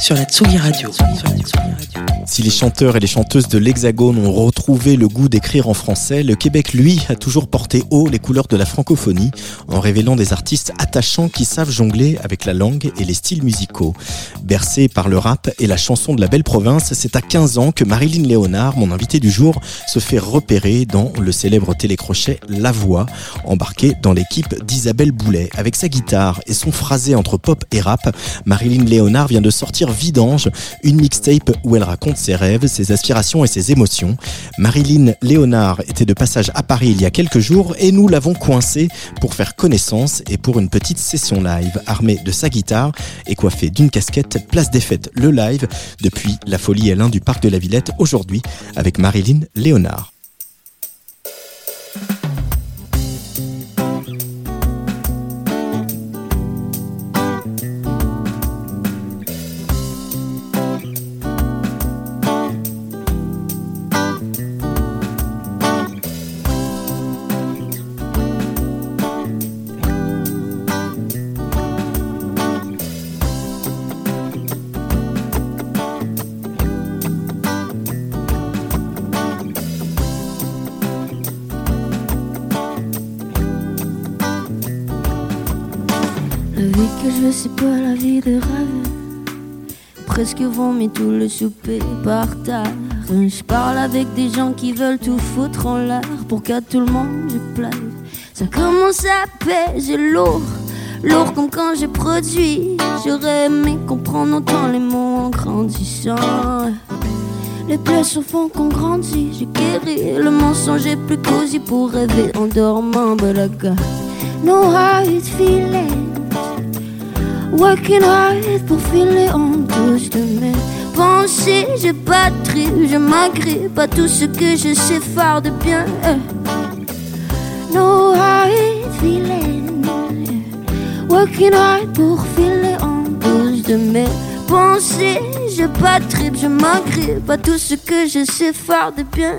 sur la Tsugi Radio. Si les chanteurs et les chanteuses de l'Hexagone ont retrouvé le goût d'écrire en français, le Québec, lui, a toujours porté haut les couleurs de la francophonie en révélant des artistes attachants qui savent jongler avec la langue et les styles musicaux. Bercé par le rap et la chanson de la belle province, c'est à 15 ans que Marilyn Léonard, mon invité du jour, se fait repérer dans le célèbre télécrochet La Voix, embarqué dans l'équipe d'Isabelle Boulet. Avec sa guitare et son phrasé entre pop et rap, Marilyn Léonard vient de sortir Vidange, une mixtape où elle raconte ses rêves, ses aspirations et ses émotions. Marilyn Léonard était de passage à Paris il y a quelques jours et nous l'avons coincée pour faire connaissance et pour une petite session live armée de sa guitare et coiffée d'une casquette Place des Fêtes le live depuis la Folie L1 du Parc de la Villette aujourd'hui avec Marilyn Léonard. C'est pas la vie de rêve. Presque vomi tout le souper par terre. Je parle avec des gens qui veulent tout foutre en l'air pour qu'à tout le monde je plaise. Ça commence à peser lourd, lourd comme quand j'ai produit. J'aurais aimé comprendre autant les mots en grandissant. Les blessures font qu'on grandit, j'ai guéri. Le mensonge est plus cosy pour rêver en dormant. Got no hard feelings. Working hard pour filer en douce de mes pensées. J'ai pas de trip, je m'agrippe à tout ce que je sais faire de bien. No hard feelings. Working hard pour filer en douce de mes pensées. J'ai pas de trip, je m'agrippe à tout ce que je sais faire de bien.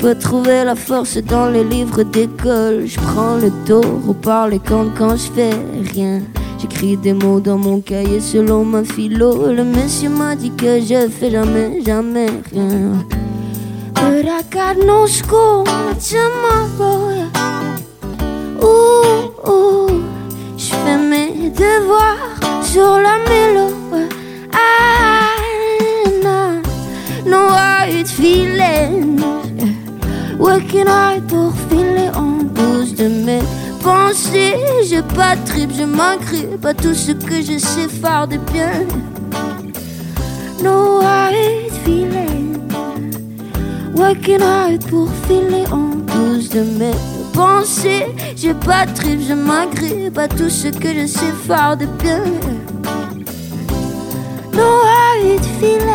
Pas trouvé la force dans les livres d'école. Je prends le taureau par les cornes quand je fais rien. J'écris des mots dans mon cahier selon ma philo. Le monsieur m'a dit que je fais jamais, jamais rien. Tomorrow. yeah. Ouh, ouh, je fais mes devoirs sur la mélo. Ah, nah, no hard feelings. Working hard pour filer en douce de mes pensées. J'ai pas de trip, je m'agrippe à tout ce que je sais faire de bien. No hard feelings. Working hard pour filer en douce de mes pensées. J'ai pas de trip, je m'agrippe à tout ce que je sais faire de bien. No hard feelings,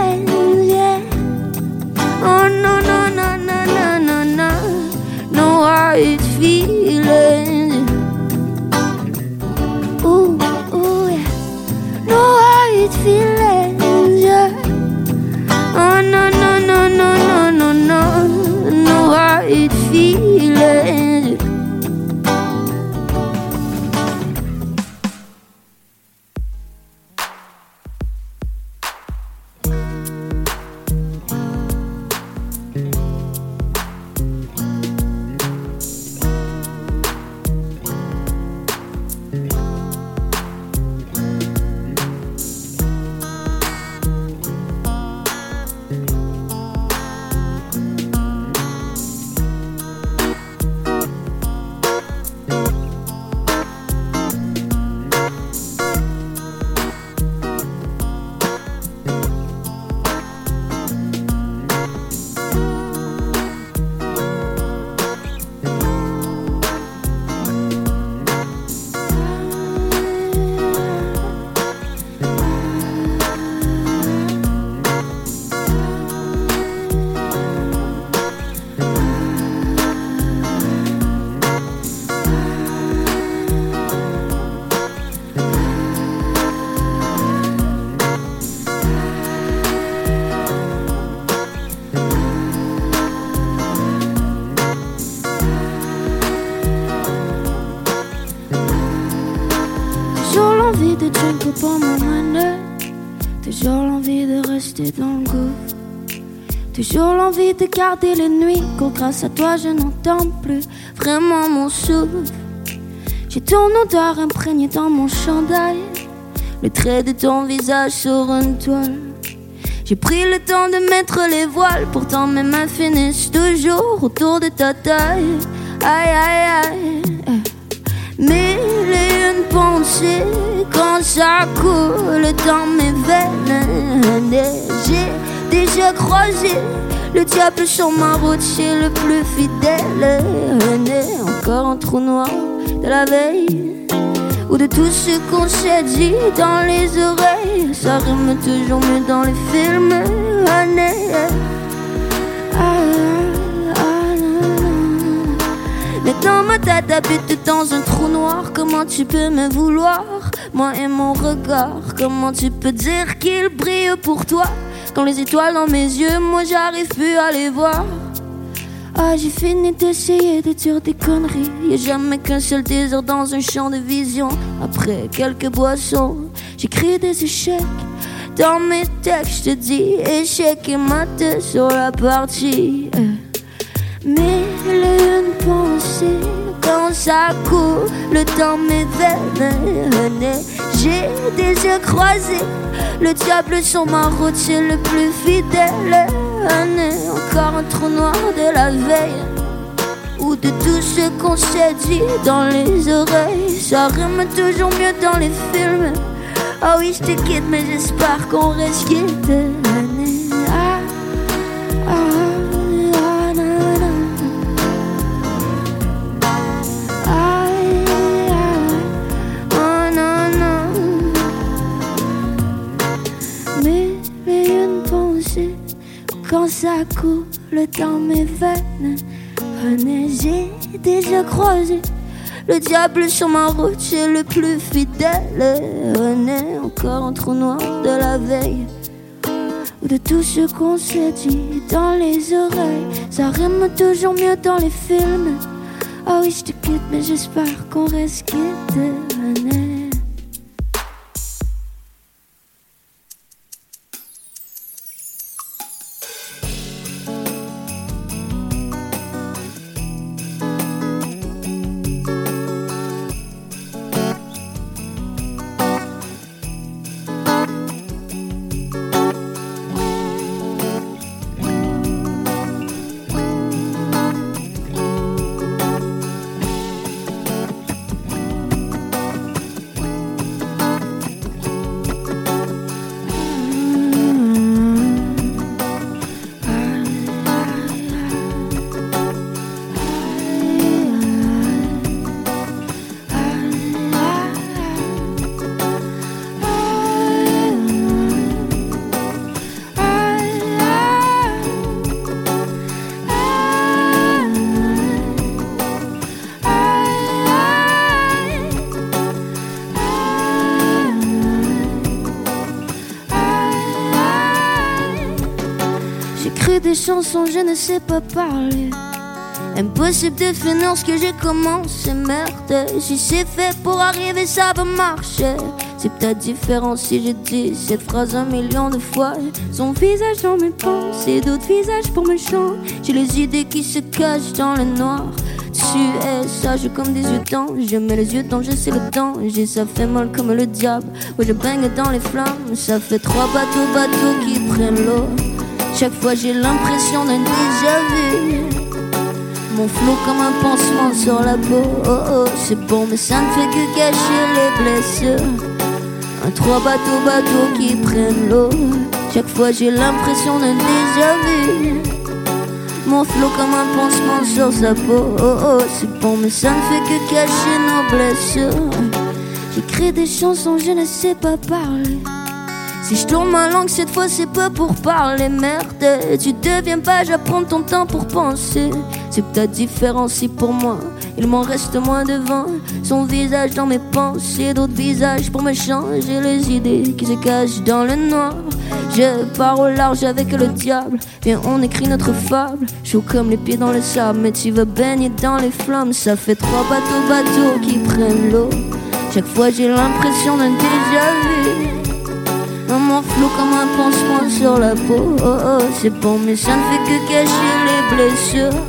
Toujours l'envie de rester dans le gouffre. Toujours l'envie de garder les nuits. Quand grâce à toi je n'entends plus vraiment mon souffle. J'ai ton odeur imprégnée dans mon chandail. Le trait de ton visage sur une toile. J'ai pris le temps de mettre les voiles, pourtant mes mains finissent toujours autour de ta taille. Aïe aïe aïe. Mille et quand ça coule dans mes veines. J'ai déjà croisé le diable sur ma route, c'est le plus fidèle. Encore un trou noir de la veille ou de tout ce qu'on s'est dit dans les oreilles. Ça rime toujours mieux dans les films. Mais ma tête habite dans un trou noir. Comment tu peux me vouloir, moi et mon regard Comment tu peux dire qu'il brille pour toi? Quand les étoiles dans mes yeux, moi j'arrive plus à les voir. Ah, j'ai fini d'essayer de dire des conneries. Y'a jamais qu'un seul désir dans un champ de vision. Après quelques boissons, j'écris des échecs. Dans mes textes, je te dis échec et mat sur la partie. Mais une pensée quand ça coule dans mes veines. J'ai des yeux croisés. Le diable sur ma route, c'est le plus fidèle. Encore un trou noir de la veille. Ou de tout ce qu'on s'est dit dans les oreilles. Ça rime toujours mieux dans les films. Ah oui, je te quitte, mais j'espère qu'on reste. Quand ça coule dans mes veines. Venez, j'ai déjà croisé le diable sur ma route, c'est le plus fidèle. Venez, encore un trou noir de la veille. Ou de tout ce qu'on s'est dit dans les oreilles. Ça rime toujours mieux dans les films. Ah oui, je te quitte, mais j'espère qu'on reste quitte. Je ne sais pas parler. Impossible de finir ce que j'ai commencé, merde. Si c'est fait pour arriver, ça va marcher. C'est peut-être différent si j'ai dit cette phrase un million de fois. Son visage dans mes pensées, d'autres visages pour me chanter. J'ai les idées qui se cachent dans le noir. Tu es sage comme des yeux. Je mets les yeux dans je sais le danger. Ça fait mal comme le diable. Ouais, je baigne dans les flammes. Ça fait trois bateaux, bateaux qui prennent l'eau. Chaque fois j'ai l'impression d'un déjà vu. Mon flot comme un pansement sur la peau. Oh oh, c'est bon, mais ça ne fait que cacher les blessures. Un trois bateaux, bateaux qui prennent l'eau. Chaque fois j'ai l'impression d'un déjà vu. Mon flot comme un pansement sur sa peau. Oh oh, c'est bon, mais ça ne fait que cacher nos blessures. J'écris des chansons, je ne sais pas parler. Si je tourne ma langue cette fois c'est pas pour parler merde. Tu deviens pas j'apprends ton temps pour penser. C'est peut-être différent si pour moi. Il m'en reste moins devant Son visage dans mes pensées D'autres visages pour me changer les idées Qui se cachent dans le noir. Je pars au large avec le diable. Viens on écrit notre fable. Chaud comme les pieds dans le sable Mais tu veux baigner dans les flammes. Ça fait trois bateaux bateaux qui prennent l'eau. Chaque fois j'ai l'impression d'un déjà vu Mon flou comme un pansement sur la peau. C'est bon, mais ça ne fait que cacher les blessures.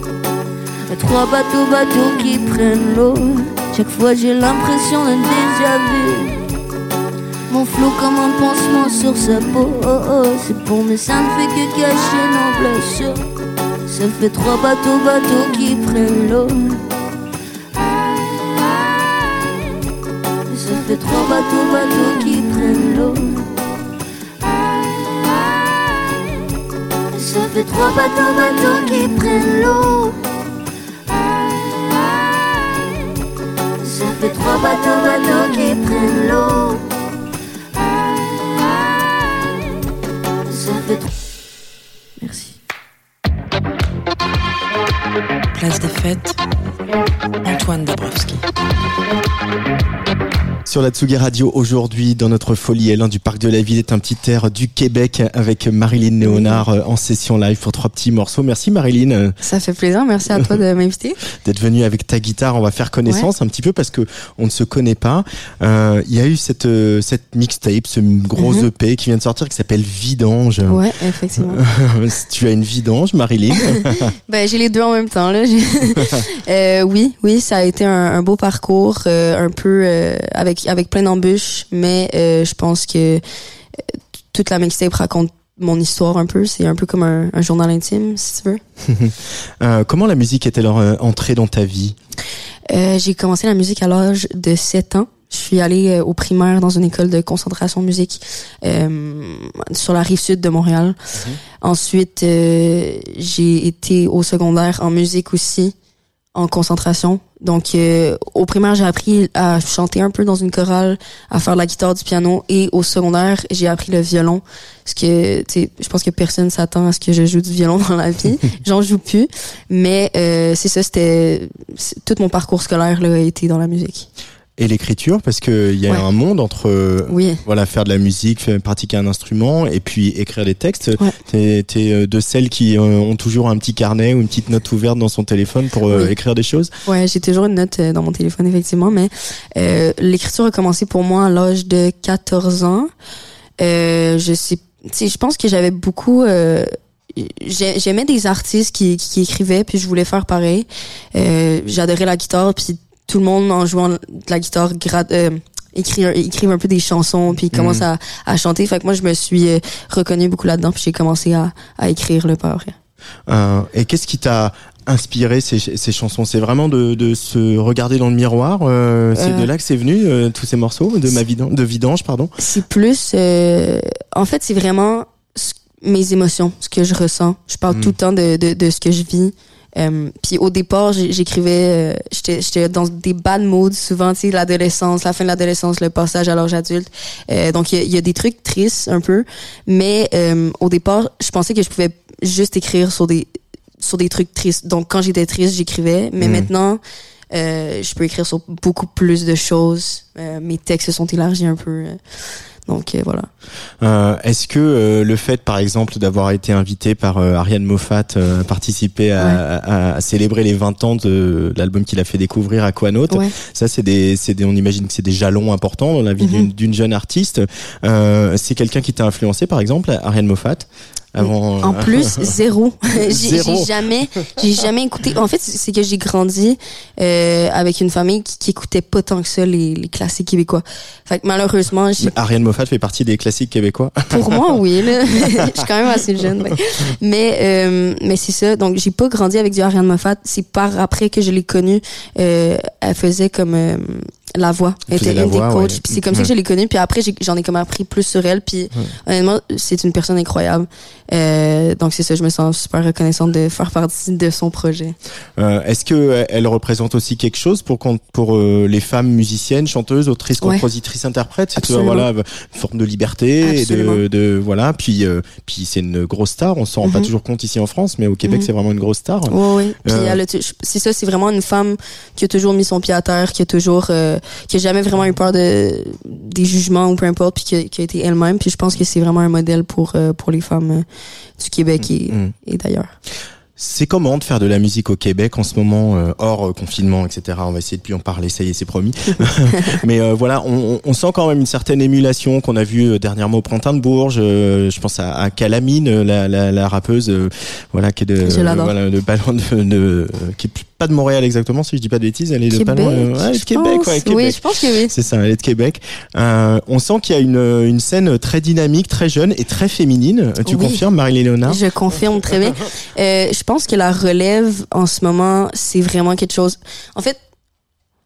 Trois bateaux, bateaux qui prennent l'eau. Chaque fois j'ai l'impression d'un déjà vu. Mon flot comme un pansement sur sa peau. C'est bon, mais ça ne fait que cacher nos blessures. Ça fait trois bateaux, bateaux qui prennent l'eau. Ça fait trois bateaux, bateaux qui prennent l'eau. Fait trois bateaux, bateaux qui prennent l'eau. Ça fait trois bateaux, bateaux qui prennent l'eau. Ça fait trois. Merci. Place des fêtes, Antoine Dabrowski. Sur la Tsugi Radio aujourd'hui, dans notre folie L1 du Parc de la Ville, est un petit air du Québec avec Marilyn Léonard euh, en session live pour trois petits morceaux. Merci Marilyn Ça fait plaisir, merci à toi de m'inviter. d'être venue avec ta guitare. On va faire connaissance un petit peu parce que on ne se connaît pas. Euh, Il y a eu cette euh, cette mixtape, ce gros Mhm. EP qui vient de sortir qui s'appelle Vidange. Ouais, effectivement. tu as une vidange, Marilyn. ben, j'ai les deux en même temps, là. Euh, oui, oui, ça a été un, un beau parcours, euh, un peu euh, avec avec plein d'embûches, mais euh, je pense que euh, toute la mixtape raconte mon histoire un peu. C'est un peu comme un, un journal intime, si tu veux. Euh, comment la musique est-elle entrée dans ta vie? Euh, j'ai commencé la musique à l'âge de 7 ans. Je suis allée au primaire dans une école de concentration musique euh, sur la rive sud de Montréal. Ensuite, euh, j'ai été au secondaire en musique aussi, en concentration. Donc, euh, au primaire, j'ai appris à chanter un peu dans une chorale, à faire de la guitare, du piano. Et au secondaire, j'ai appris le violon. Parce que, tu je pense que personne s'attend à ce que je joue du violon dans la vie. J'en joue plus. Mais euh, c'est ça, c'était... Tout mon parcours scolaire là, a été dans la musique. Et l'écriture, parce que il y a Ouais. un monde entre euh, Oui. voilà faire de la musique, pratiquer un instrument et puis écrire des textes. Ouais. T'es t'es, euh, de celles qui euh, ont toujours un petit carnet ou une petite note ouverte dans son téléphone pour Oui. écrire des choses. Ouais, j'ai toujours une note dans mon téléphone, effectivement, mais euh, l'écriture a commencé pour moi à l'âge de 14 ans. Euh, je sais, je pense que j'avais beaucoup... euh, j'ai- J'aimais des artistes qui, qui écrivaient, puis je voulais faire pareil. Euh, J'adorais la guitare, puis tout le monde en jouant de la guitare euh, écrivent un peu des chansons, puis ils commencent à, à chanter. Fait que moi, je me suis euh, reconnue beaucoup là-dedans, puis j'ai commencé à, à écrire le par. Euh, et qu'est-ce qui t'a inspiré ces, ces chansons? C'est vraiment de, de se regarder dans le miroir. euh, c'est Euh. de là que c'est venu euh, tous ces morceaux de ma vidange, de vidange, pardon? C'est plus, euh, en fait, c'est vraiment ce- mes émotions, ce que je ressens. Je parle Mm. tout le temps de, de, de ce que je vis. Euh, puis au départ, j'écrivais, euh, j'étais j'étais dans des bad moods, souvent, tu sais, l'adolescence, la fin de l'adolescence, le passage à l'âge adulte. Euh, donc il y, y a des trucs tristes un peu, mais euh, au départ, je pensais que je pouvais juste écrire sur des sur des trucs tristes. Donc quand j'étais triste, j'écrivais, mais Mm. maintenant, euh, je peux écrire sur beaucoup plus de choses. Euh, mes textes se sont élargis un peu. Donc euh, voilà. Euh, Est-ce que euh, le fait, par exemple, d'avoir été invité par euh, Ariane Moffat euh, à participer à, à- à célébrer les 20 ans de l'album qu'il a fait découvrir à Quanote, Ouais. ça c'est des, c'est des, on imagine que c'est des jalons importants dans la vie Mhm. d'une- d'une jeune artiste. Euh, c'est quelqu'un qui t'a influencé, par exemple, Ariane Moffat? Avant. En plus, zéro. j'ai jamais, j'ai jamais écouté. En fait, c'est que j'ai grandi euh, avec une famille qui, qui écoutait pas tant que ça les, les classiques québécois. Fait que malheureusement, j'ai Ariane Moffat fait partie des classiques québécois. pour moi, oui. Là. je suis quand même assez jeune. ouais. Mais euh, mais c'est ça. Donc j'ai pas grandi avec du Ariane Moffat. C'est par après que je l'ai connue. Euh, elle faisait comme euh, la voix. Elle était une des coachs. ouais. Puis c'est comme ça que je l'ai connue. Puis après j'en ai comme appris plus sur elle. Puis honnêtement, c'est une personne incroyable. Euh, donc c'est ça. Je me sens super reconnaissante de faire partie de son projet. Euh, Est-ce que euh, elle représente aussi quelque chose pour pour euh, les femmes musiciennes, chanteuses, autrices, compositrices, interprètes? C'est voilà une forme de liberté et de, voilà. Puis puis c'est une grosse star. On s'en rend pas Mhm. toujours compte ici en France, mais au Québec Mhm. c'est vraiment une grosse star. A tu- c'est ça, c'est vraiment une femme qui a toujours mis son pied à terre, qui a toujours, euh, qui a jamais vraiment eu peur de des jugements ou peu importe, puis qui a, qui a été elle-même. Puis je pense que c'est vraiment un modèle pour euh, pour les femmes euh, du Québec et, Mm. et d'ailleurs. C'est comment de faire de la musique au Québec en ce moment, euh, hors euh, confinement, etc. On va essayer de plus en parler, ça y est, c'est promis. Mais euh, voilà, on, on, sent quand même une certaine émulation qu'on a vue dernièrement au printemps de Bourges. je pense à, à Calamine, la, la, la rappeuse, voilà, qui est de, voilà, de ballon de, de, qui est pas de Montréal exactement, si je dis pas de bêtises, elle est de Québec, ouais, de Québec, ouais, Québec. Oui, je pense que oui. C'est ça, elle est de Québec. on sent qu'il y a une, une scène très dynamique, très jeune et très féminine. Tu confirmes, Marie-Léonard Je confirme très bien. je pense que la relève en ce moment, c'est vraiment quelque chose. En fait,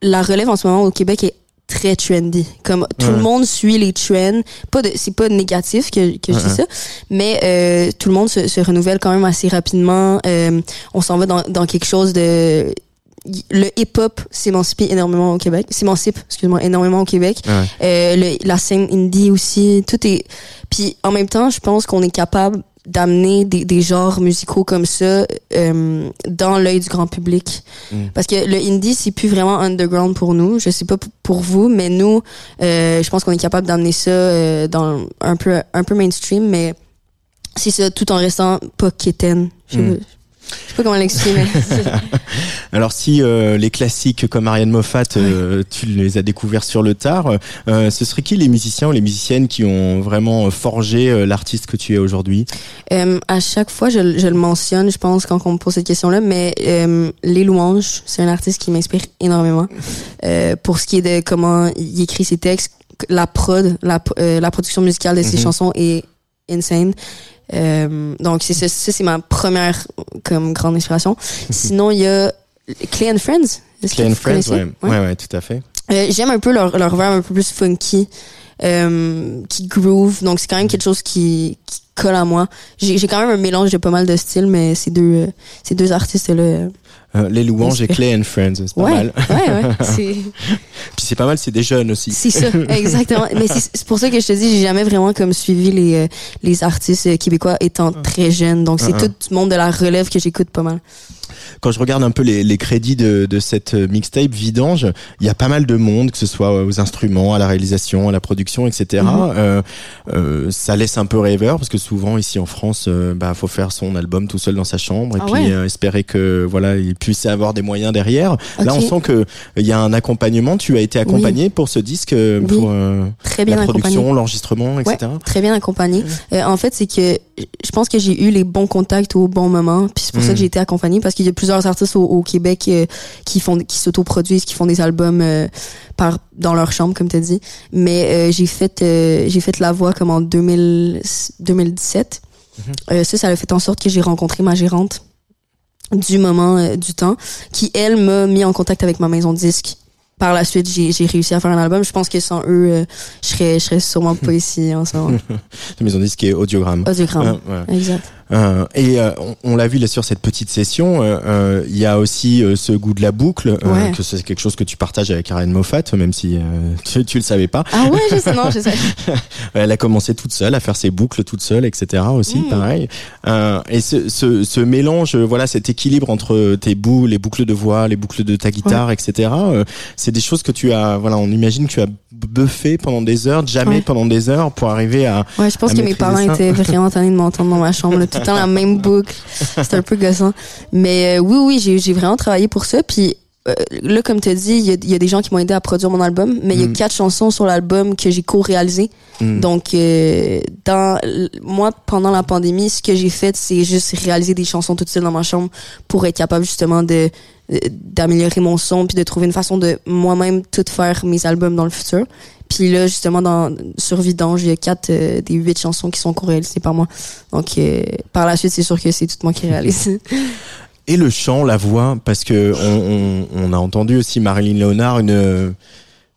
la relève en ce moment au Québec est très trendy. Comme tout le monde suit les trends. Pas de, c'est pas négatif que, que je dis ça, mais euh, tout le monde se, se, renouvelle quand même assez rapidement. Euh, on s'en va dans, dans quelque chose de le hip-hop s'émancipe énormément au Québec, s'émancipe, excuse-moi, énormément au Québec. Euh, le, la scène indie aussi, tout est. Puis en même temps, je pense qu'on est capable d'amener des, des genres musicaux comme ça euh, dans l'œil du grand public mm. parce que le indie c'est plus vraiment underground pour nous je sais pas pour vous mais nous euh, je pense qu'on est capable d'amener ça euh, dans un peu un peu mainstream mais c'est ça tout en restant pas quétaine mm. Je sais pas comment l'exprimer. Alors si euh, les classiques comme Ariane Moffat, euh, tu les as découverts sur le tard, euh, ce serait qui les musiciens ou les musiciennes qui ont vraiment forgé l'artiste que tu es aujourd'hui? À chaque fois, je, je, le mentionne, je pense, quand on me pose cette question-là, mais Les Louanges, c'est un artiste qui m'inspire énormément. pour ce qui est de comment il écrit ses textes, la prod, la, la production musicale de ses mhm. chansons est insane. Euh, donc c'est ça, c'est ma première comme grande inspiration. Sinon il y a Clay and Friends. Clay and Friends, ouais. ouais. ouais, tout à fait. Euh, J'aime un peu leur leur verbe un peu plus funky, euh, qui groove. Donc c'est quand même quelque chose qui, qui colle à moi. J'ai quand même un mélange de pas mal de styles, mais ces deux euh, ces deux artistes là euh, les louanges et Clay and Friends, c'est pas mal. Ouais, ouais, Puis c'est pas mal, c'est des jeunes aussi. C'est ça, exactement. Mais c'est pour ça que je te dis, j'ai jamais vraiment comme suivi les euh, les artistes québécois étant très jeunes. Donc c'est tout le monde de la relève que j'écoute pas mal quand je regarde un peu les, les crédits de, de cette mixtape Vidange, il y a pas mal de monde, que ce soit aux instruments, à la réalisation, à la production, etc. Mhm. Euh, euh, ça laisse un peu rêveur parce que souvent ici en France, euh, bah faut faire son album tout seul dans sa chambre et ah puis euh, espérer que voilà il puisse avoir des moyens derrière. Là, on sent que il y a un accompagnement. Tu as été accompagné pour ce disque, pour très bien la production, l'enregistrement, etc. très bien accompagné. en fait, c'est que je pense que j'ai eu les bons contacts au bon moment, puis c'est pour ça que mhm. j'ai été accompagné parce qu'il y a plusieurs artistes au, Québec euh, qui font qui s'autoproduisent, qui font des albums euh, par dans leur chambre comme tu as dit. Mais euh, j'ai fait j'ai fait la voix comme en 2017. Mhm. ça ça a fait en sorte que j'ai rencontré ma gérante du moment du temps qui elle m'a mis en contact avec ma maison de disque par la suite, j'ai réussi à faire un album. Je pense que sans eux, je serais, je serais sûrement pas ici en ce moment. La maison de disque est Audiogramme. Audiogramme, exact. Euh, et euh, on, l'a vu là sur cette petite session, euh, il y a aussi ce goût de la boucle, que c'est quelque chose que tu partages avec Karen Moffat, même si tu, tu le savais pas. Ah ouais, je sais, non, je sais. Elle a commencé toute seule à faire ses boucles toute seule, etc. Aussi, mm. pareil. et ce, ce, ce, mélange, voilà, cet équilibre entre tes bouts, les boucles de voix, les boucles de ta guitare, etc. c'est des choses que tu as, voilà, on imagine que tu as buffé pendant des heures, jamais pendant des heures pour arriver à. Ouais, je pense que mes parents étaient vraiment tannés de m'entendre dans ma chambre dans la même boucle. C'est un peu gossant. Mais euh, oui, oui, j'ai vraiment travaillé pour ça. Puis euh, là, comme tu as dit, il y, a des gens qui m'ont aidé à produire mon album, mais il y a mm. quatre chansons sur l'album que j'ai co-réalisées. Mm. Donc, euh, dans moi, pendant la pandémie, ce que j'ai fait, c'est juste réaliser des chansons toutes seules dans ma chambre pour être capable justement de d'améliorer mon son puis de trouver une façon de moi-même tout faire mes albums dans le futur. Puis là, justement, dans, sur Vidange, il y a quatre euh, des huit chansons qui sont co-réalisées par moi. Donc, euh, par la suite, c'est sûr que c'est tout moi qui réalise. Et le chant, la voix, parce que on, on, on a entendu aussi Marilyn Léonard, une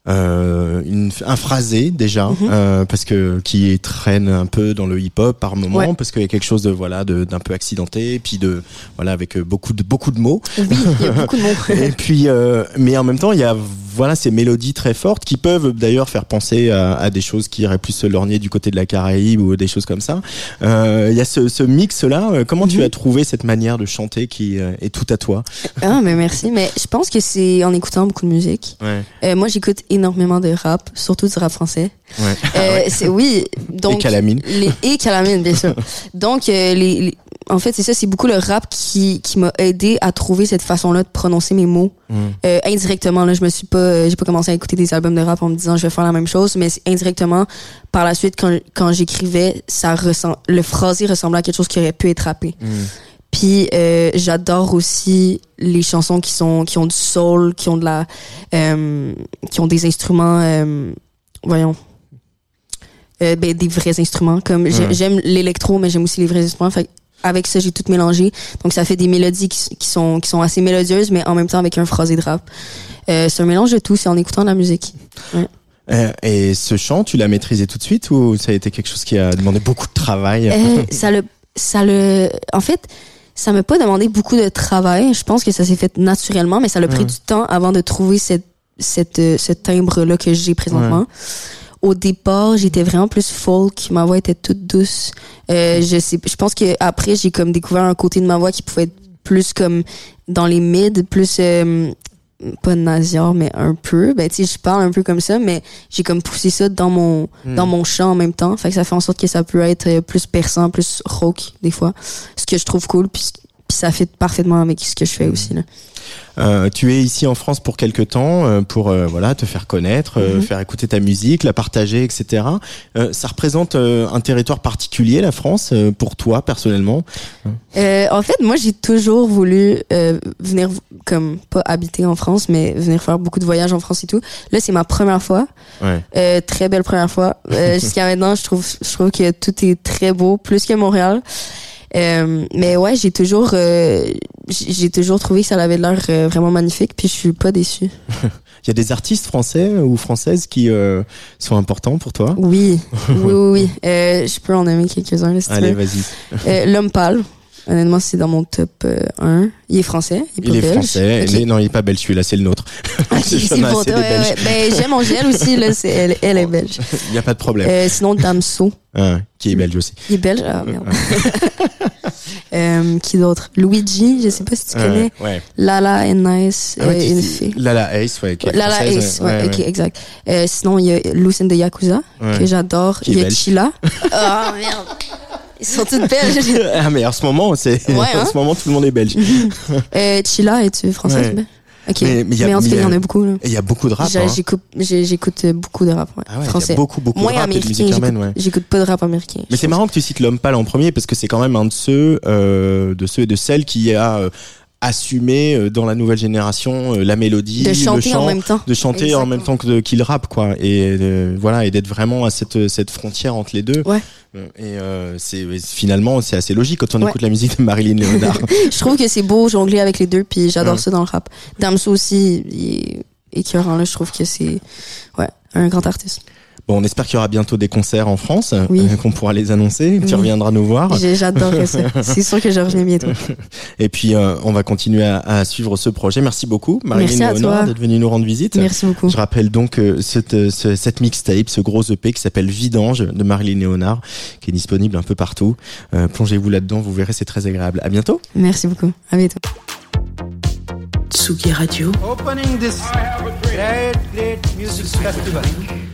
euh, une, un phrasé déjà mhm. euh, parce que qui traîne un peu dans le hip hop par moment parce qu'il y a quelque chose de voilà d'un peu accidenté puis de voilà avec beaucoup de beaucoup de mots oui il y a beaucoup de mots et puis mais en même temps il y a voilà ces mélodies très fortes qui peuvent d'ailleurs faire penser à, à, des choses qui iraient plus se lorgner du côté de la Caraïbe ou des choses comme ça euh, il y a ce, ce mix là comment tu mhm. as trouvé cette manière de chanter qui est tout à toi? Ah mais merci mais je pense que c'est en écoutant beaucoup de musique ouais. moi j'écoute énormément de rap, surtout du rap français. Ouais. Euh, c'est oui, donc et Calamine. Les, et Calamine bien sûr. donc euh, les, en fait, c'est ça, c'est beaucoup le rap qui, qui m'a aidé à trouver cette façon-là de prononcer mes mots. Euh, indirectement, là, je me suis pas, euh, j'ai pas commencé à écouter des albums de rap en me disant je vais faire la même chose, mais indirectement, par la suite, quand, quand j'écrivais, ça ressemble, le phrasé ressemblait à quelque chose qui aurait pu être rappé. Puis euh, j'adore aussi les chansons qui sont qui ont du soul, qui ont de la qui ont des instruments voyons euh, ben, des vrais instruments comme j'ai- j'aime l'électro mais j'aime aussi les vrais instruments fait avec ça j'ai tout mélangé. Donc ça fait des mélodies qui, qui sont qui sont assez mélodieuses mais en même temps avec un phrasé de rap. Euh, c'est un mélange de tout c'est en écoutant de la musique. Ouais. Euh, et ce chant, tu l'as maîtrisé tout de suite ou ça a été quelque chose qui a demandé beaucoup de travail? Euh, ça le ça le en fait ça m'a pas demandé beaucoup de travail. Je pense que ça s'est fait naturellement mais ça l'a pris du temps avant de trouver cette cette ce timbre là que j'ai présentement au départ j'étais vraiment plus folk. Ma voix était toute douce. Euh, je sais je pense que après j'ai comme découvert un côté de ma voix qui pouvait être plus comme dans les mids plus euh, pas nasillard mais un peu. Ben tu sais je parle un peu comme ça mais j'ai comme poussé ça dans mon dans mon chant en même temps. Fait que ça fait en sorte que ça peut être plus perçant plus rock des fois. Ce que je trouve cool puis puis ça fit parfaitement avec ce que je fais aussi là Euh, tu es ici en France pour quelque temps euh, pour euh, voilà te faire connaître, euh, faire écouter ta musique, la partager, etc. Ça représente un territoire particulier, la France, pour toi personnellement? En fait, moi, j'ai toujours voulu venir, comme pas habiter en France, mais venir faire beaucoup de voyages en France et tout. Là, c'est ma première fois. Ouais. Très belle première fois. Jusqu'à maintenant, je trouve, je trouve que tout est très beau, plus que Montréal. Euh, mais ouais, j'ai toujours, euh, j'ai toujours trouvé que ça avait l'air euh, vraiment magnifique, puis je suis pas déçue. Il y a des artistes français ou françaises qui sont importants pour toi? Oui, oui, oui. oui. Je peux en nommer quelques-uns, si Allez, vas-y. L'homme pâle. Honnêtement, c'est dans mon top euh, 1. Il est français. Il est, Il pas est belge. français. Ok. Il est- non, il est pas belge celui-là, c'est le nôtre. Y c'est pour toi, ouais, ouais. Ben, j'aime Angèle aussi, là, elle, elle est belge. Il n'y a pas de problème. Euh, sinon, Damso, Ah, qui est belge aussi. il est belge? Ah, merde. euh, qui d'autre? Luigi, je sais pas si tu connais. Ouais, ouais. Lala and Nice, Ah ouais, euh, une fille. Lala Ace, ouais. qui est Lala Ace, ouais, ok, exact. Euh, sinon, il y a Lucine de Yakuza, que j'adore. Il y a. Chila. Ah, merde. Ils sont toutes belges. Ah mais en ce moment, c'est Ouais, en hein. ce moment tout le monde est belge. euh, Chila, es-tu française? Ouais. Ok. Mais- Mais, mais il y a- en tout cas, il y en a beaucoup. Et il y a beaucoup de rap. Hein. J'écoute, j'écoute beaucoup de rap, ouais. Ah ouais, y a français. beaucoup, beaucoup Moins de rap et de américain, j'écoute- ouais. Pas de rap américain. Mais c'est marrant que tu cites l'homme pâle en premier parce que c'est quand même un de ceux, euh, de ceux et de celles qui a assumé euh, dans la nouvelle génération euh, la mélodie, De le chanter chant, en même temps. de chanter en même temps que qu'il rappe quoi, et euh, voilà et d'être vraiment à cette cette frontière entre les deux. Ouais. Euh, Et euh, c'est finalement c'est assez logique quand on Ouais. écoute la musique de Marilyn Léonard. Je trouve que c'est beau jongler avec les deux, puis j'adore Ouais. ça dans le rap. Damso aussi, il est écœurant, là. Je trouve que c'est, ouais, un grand artiste. Bon, on espère qu'il y aura bientôt des concerts en France, Oui. euh, qu'on pourra les annoncer. Tu Oui. reviendras nous voir. J'adorerais ça. C'est sûr que je reviens bientôt. Et puis euh, on va continuer à, à suivre ce projet. Merci beaucoup Marilyn d'être venue nous rendre visite. Merci beaucoup. Je rappelle donc euh, cette, ce- cette mixtape, ce gros EP qui s'appelle Vidange de Marilyn Léonard, qui est disponible un peu partout. Euh, Plongez-vous là-dedans, vous verrez, c'est très agréable. À bientôt. Merci beaucoup. À bientôt. Tsugi Radio, opening this great, great music festival.